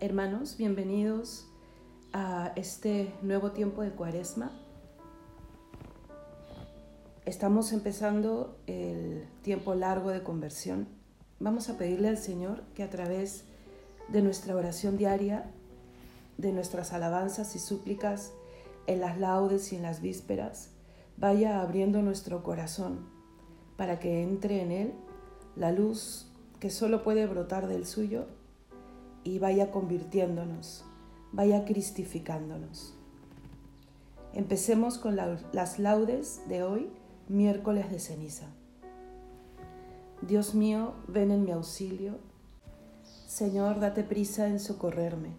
Hermanos, bienvenidos a este nuevo tiempo de Cuaresma. Estamos empezando el tiempo largo de conversión. Vamos a pedirle al Señor que a través de nuestra oración diaria, de nuestras alabanzas y súplicas, en las laudes y en las vísperas, vaya abriendo nuestro corazón para que entre en él la luz que solo puede brotar del suyo y vaya convirtiéndonos, vaya cristificándonos. Empecemos con las laudes de hoy, miércoles de ceniza. Dios mío, ven en mi auxilio. Señor, date prisa en socorrerme.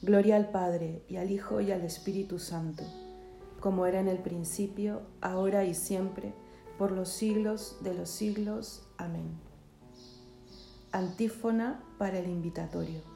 Gloria al Padre y al Hijo y al Espíritu Santo, como era en el principio, ahora y siempre, por los siglos de los siglos. Amén. Antífona para el invitatorio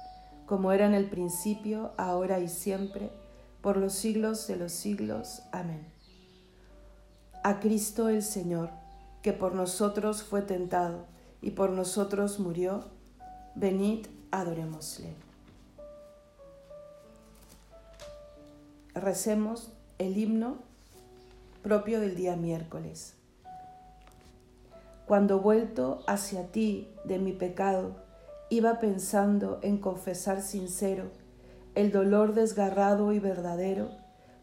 como era en el principio, ahora y siempre, por los siglos de los siglos. Amén. A Cristo el Señor, que por nosotros fue tentado y por nosotros murió, venid, adorémosle. Recemos el himno propio del día miércoles. Cuando vuelto hacia ti de mi pecado, iba pensando en confesar sincero el dolor desgarrado y verdadero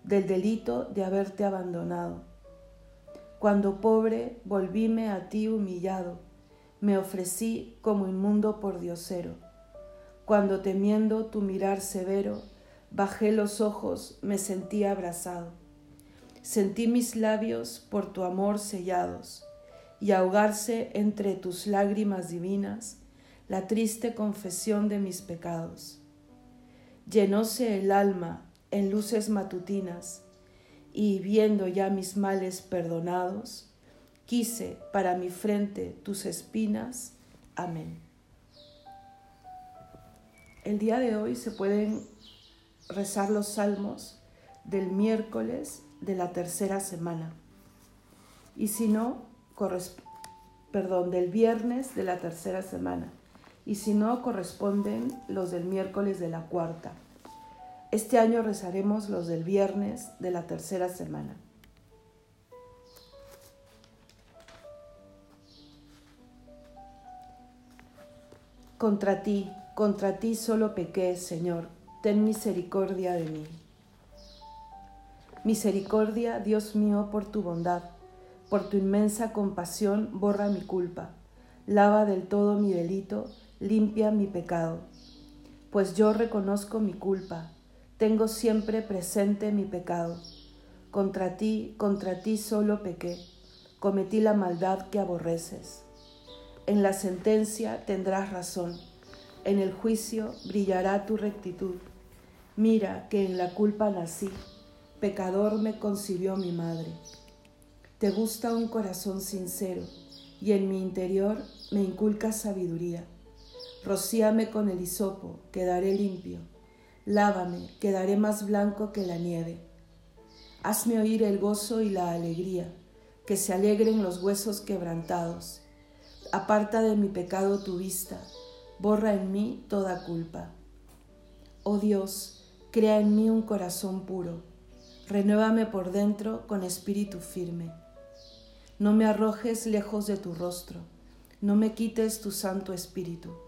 del delito de haberte abandonado. Cuando pobre volvíme a ti humillado, me ofrecí como inmundo por diosero. Cuando temiendo tu mirar severo, bajé los ojos, me sentí abrazado. Sentí mis labios por tu amor sellados, y ahogarse entre tus lágrimas divinas, la triste confesión de mis pecados. Llenóse el alma en luces matutinas y viendo ya mis males perdonados, quise para mi frente tus espinas. Amén. El día de hoy se pueden rezar los salmos del miércoles de la tercera semana. Y si no, perdón, del viernes de la tercera semana y si no, corresponden los del miércoles de la cuarta. Este año rezaremos los del viernes de la tercera semana. Contra ti, contra ti solo pequé, Señor, ten misericordia de mí. Misericordia, Dios mío, por tu bondad, por tu inmensa compasión, borra mi culpa, lava del todo mi delito, limpia mi pecado, pues yo reconozco mi culpa, tengo siempre presente mi pecado. Contra ti, contra ti solo pequé, cometí la maldad que aborreces. En la sentencia tendrás razón, en el juicio brillará tu rectitud. Mira que en la culpa nací, pecador me concibió mi madre. Te gusta un corazón sincero, y en mi interior me inculca sabiduría. Rocíame con el hisopo, quedaré limpio. Lávame, quedaré más blanco que la nieve. Hazme oír el gozo y la alegría, que se alegren los huesos quebrantados. Aparta de mi pecado tu vista, borra en mí toda culpa. Oh Dios, crea en mí un corazón puro, renuévame por dentro con espíritu firme. No me arrojes lejos de tu rostro, no me quites tu santo espíritu.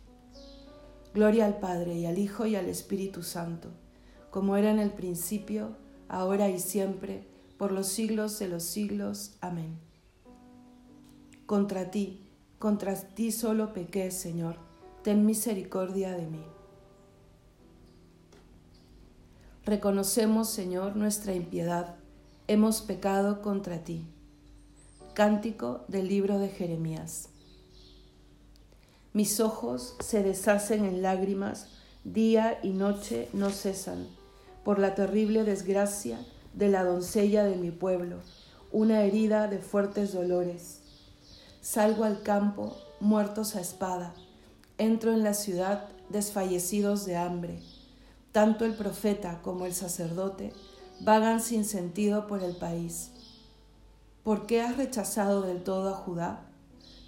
Gloria al Padre y al Hijo y al Espíritu Santo, como era en el principio, ahora y siempre, por los siglos de los siglos. Amén. Contra ti, contra ti solo pequé, Señor, ten misericordia de mí. Reconocemos, Señor, nuestra impiedad, hemos pecado contra ti. Cántico del libro de Jeremías. Mis ojos se deshacen en lágrimas, día y noche no cesan, por la terrible desgracia de la doncella de mi pueblo, una herida de fuertes dolores. Salgo al campo, muertos a espada, entro en la ciudad, desfallecidos de hambre. Tanto el profeta como el sacerdote vagan sin sentido por el país ¿Por qué has rechazado del todo a Judá?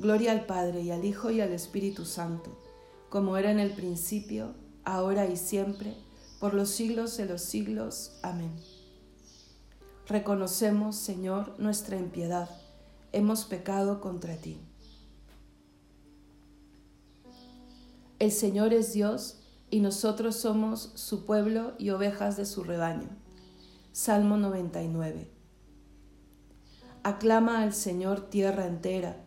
Gloria al Padre y al Hijo y al Espíritu Santo, como era en el principio, ahora y siempre, por los siglos de los siglos. Amén. Reconocemos, Señor, nuestra impiedad. Hemos pecado contra ti. El Señor es Dios y nosotros somos su pueblo y ovejas de su rebaño. Salmo 99. Aclama al Señor tierra entera,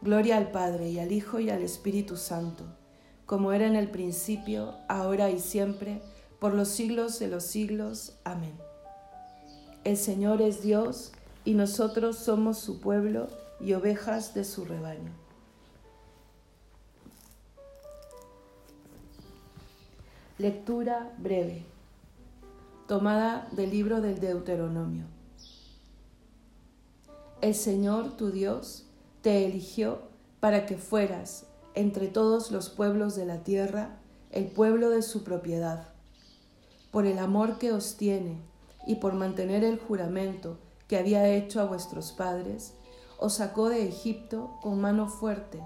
Gloria al Padre y al Hijo y al Espíritu Santo, como era en el principio, ahora y siempre, por los siglos de los siglos. Amén. El Señor es Dios y nosotros somos su pueblo y ovejas de su rebaño. Lectura breve, tomada del libro del Deuteronomio. El Señor tu Dios te eligió para que fueras entre todos los pueblos de la tierra el pueblo de su propiedad. Por el amor que os tiene y por mantener el juramento que había hecho a vuestros padres, os sacó de Egipto con mano fuerte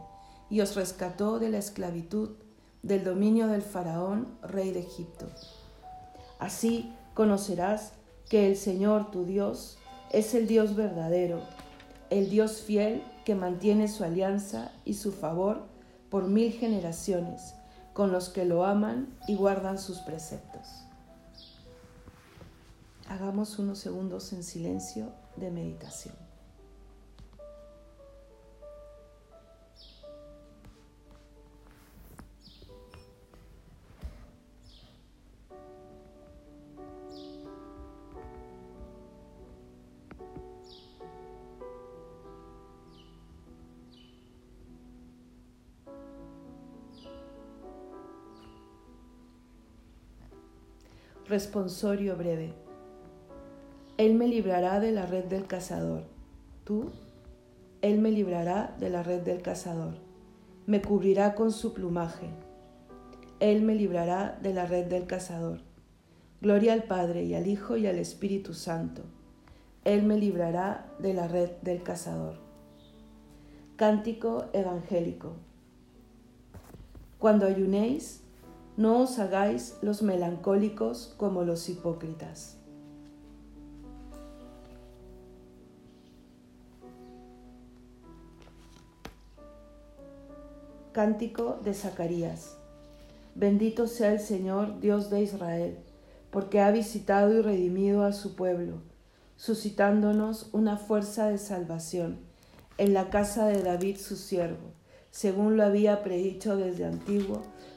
y os rescató de la esclavitud del dominio del faraón, rey de Egipto. Así conocerás que el Señor tu Dios es el Dios verdadero el Dios fiel que mantiene su alianza y su favor por mil generaciones con los que lo aman y guardan sus preceptos. Hagamos unos segundos en silencio de meditación. Responsorio breve. Él me librará de la red del cazador. Tú, Él me librará de la red del cazador. Me cubrirá con su plumaje. Él me librará de la red del cazador. Gloria al Padre y al Hijo y al Espíritu Santo. Él me librará de la red del cazador. Cántico evangélico. Cuando ayunéis, no os hagáis los melancólicos como los hipócritas. Cántico de Zacarías. Bendito sea el Señor, Dios de Israel, porque ha visitado y redimido a su pueblo, suscitándonos una fuerza de salvación en la casa de David su siervo, según lo había predicho desde antiguo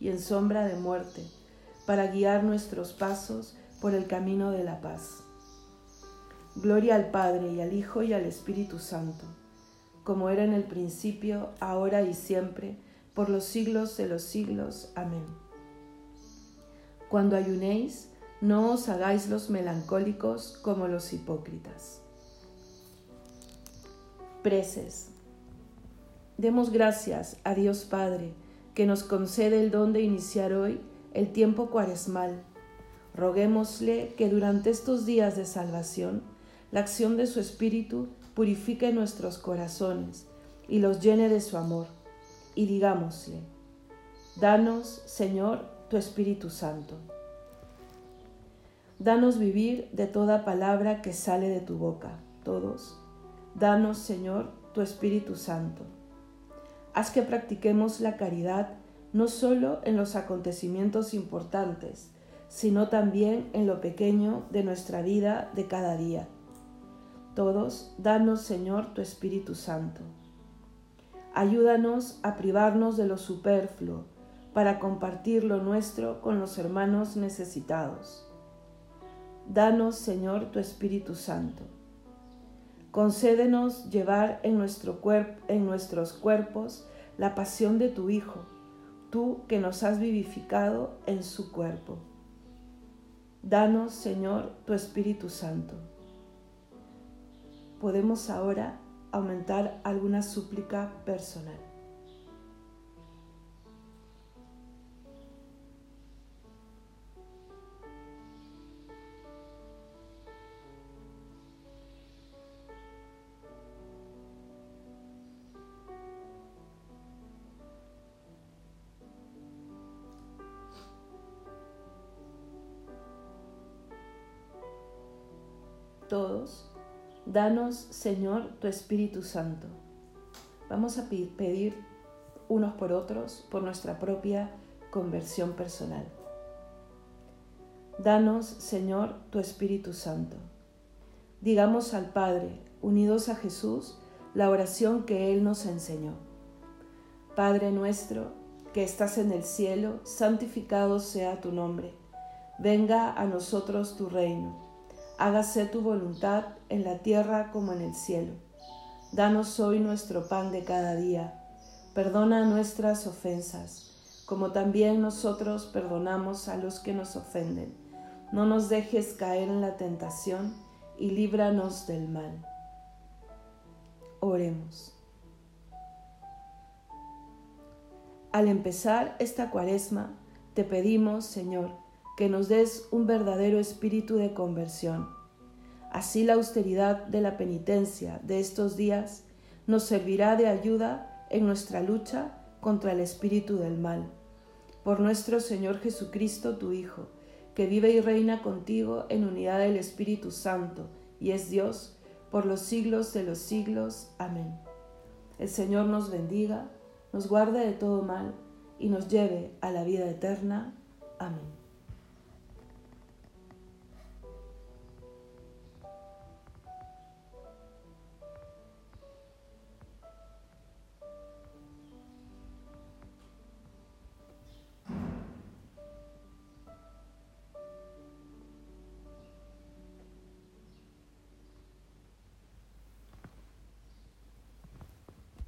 y en sombra de muerte, para guiar nuestros pasos por el camino de la paz. Gloria al Padre y al Hijo y al Espíritu Santo, como era en el principio, ahora y siempre, por los siglos de los siglos. Amén. Cuando ayunéis, no os hagáis los melancólicos como los hipócritas. Preces. Demos gracias a Dios Padre, que nos concede el don de iniciar hoy el tiempo cuaresmal. Roguémosle que durante estos días de salvación, la acción de su Espíritu purifique nuestros corazones y los llene de su amor. Y digámosle, danos, Señor, tu Espíritu Santo. Danos vivir de toda palabra que sale de tu boca, todos. Danos, Señor, tu Espíritu Santo Haz que practiquemos la caridad no solo en los acontecimientos importantes, sino también en lo pequeño de nuestra vida de cada día. Todos, danos, Señor, tu Espíritu Santo. Ayúdanos a privarnos de lo superfluo para compartir lo nuestro con los hermanos necesitados. Danos, Señor, tu Espíritu Santo Concédenos llevar en, nuestro en nuestros cuerpos la pasión de tu Hijo, tú que nos has vivificado en su cuerpo. Danos, Señor, tu Espíritu Santo. Podemos ahora aumentar alguna súplica personal. Todos, danos, Señor, tu Espíritu Santo. Vamos a pedir unos por otros por nuestra propia conversión personal. Danos, Señor, tu Espíritu Santo. Digamos al Padre, unidos a Jesús, la oración que Él nos enseñó. Padre nuestro, que estás en el cielo, santificado sea tu nombre. Venga a nosotros tu reino hágase tu voluntad en la tierra como en el cielo. Danos hoy nuestro pan de cada día. Perdona nuestras ofensas, como también nosotros perdonamos a los que nos ofenden. No nos dejes caer en la tentación y líbranos del mal. Oremos. Al empezar esta cuaresma, te pedimos, Señor, que nos des un verdadero espíritu de conversión Así la austeridad de la penitencia de estos días nos servirá de ayuda en nuestra lucha contra el espíritu del mal. Por nuestro Señor Jesucristo, tu Hijo, que vive y reina contigo en unidad del Espíritu Santo y es Dios por los siglos de los siglos. Amén. El Señor nos bendiga, nos guarde de todo mal y nos lleve a la vida eterna. Amén.